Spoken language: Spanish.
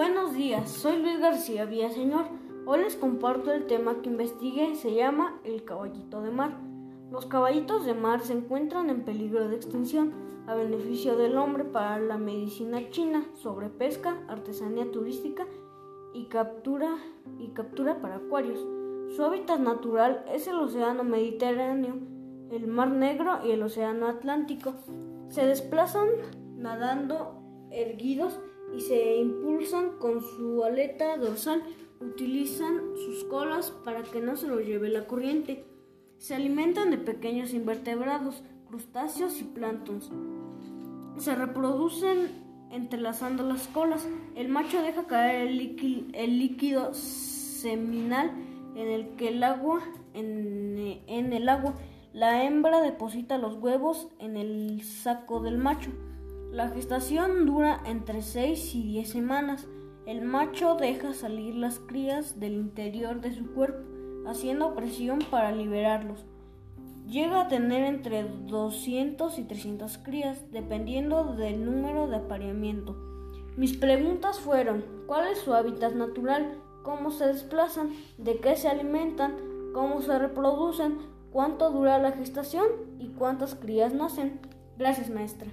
Buenos días, soy Luis García Villaseñor. Hoy les comparto el tema que investigué, se llama el caballito de mar. Los caballitos de mar se encuentran en peligro de extinción a beneficio del hombre para la medicina china sobre pesca, artesanía turística y captura, y captura para acuarios. Su hábitat natural es el océano Mediterráneo, el Mar Negro y el océano Atlántico. Se desplazan nadando erguidos y se impulsan con su aleta dorsal. Utilizan sus colas para que no se los lleve la corriente. Se alimentan de pequeños invertebrados, crustáceos y plancton. Se reproducen entrelazando las colas. El macho deja caer el líquido, seminal en el que el agua en el agua. La hembra deposita los huevos en el saco del macho. La gestación dura entre 6 y 10 semanas. El macho deja salir las crías del interior de su cuerpo, haciendo presión para liberarlos. Llega a tener entre 200 y 300 crías, dependiendo del número de apareamiento. Mis preguntas fueron, ¿cuál es su hábitat natural? ¿Cómo se desplazan? ¿De qué se alimentan? ¿Cómo se reproducen? ¿Cuánto dura la gestación? ¿Y cuántas crías nacen? Gracias, maestra.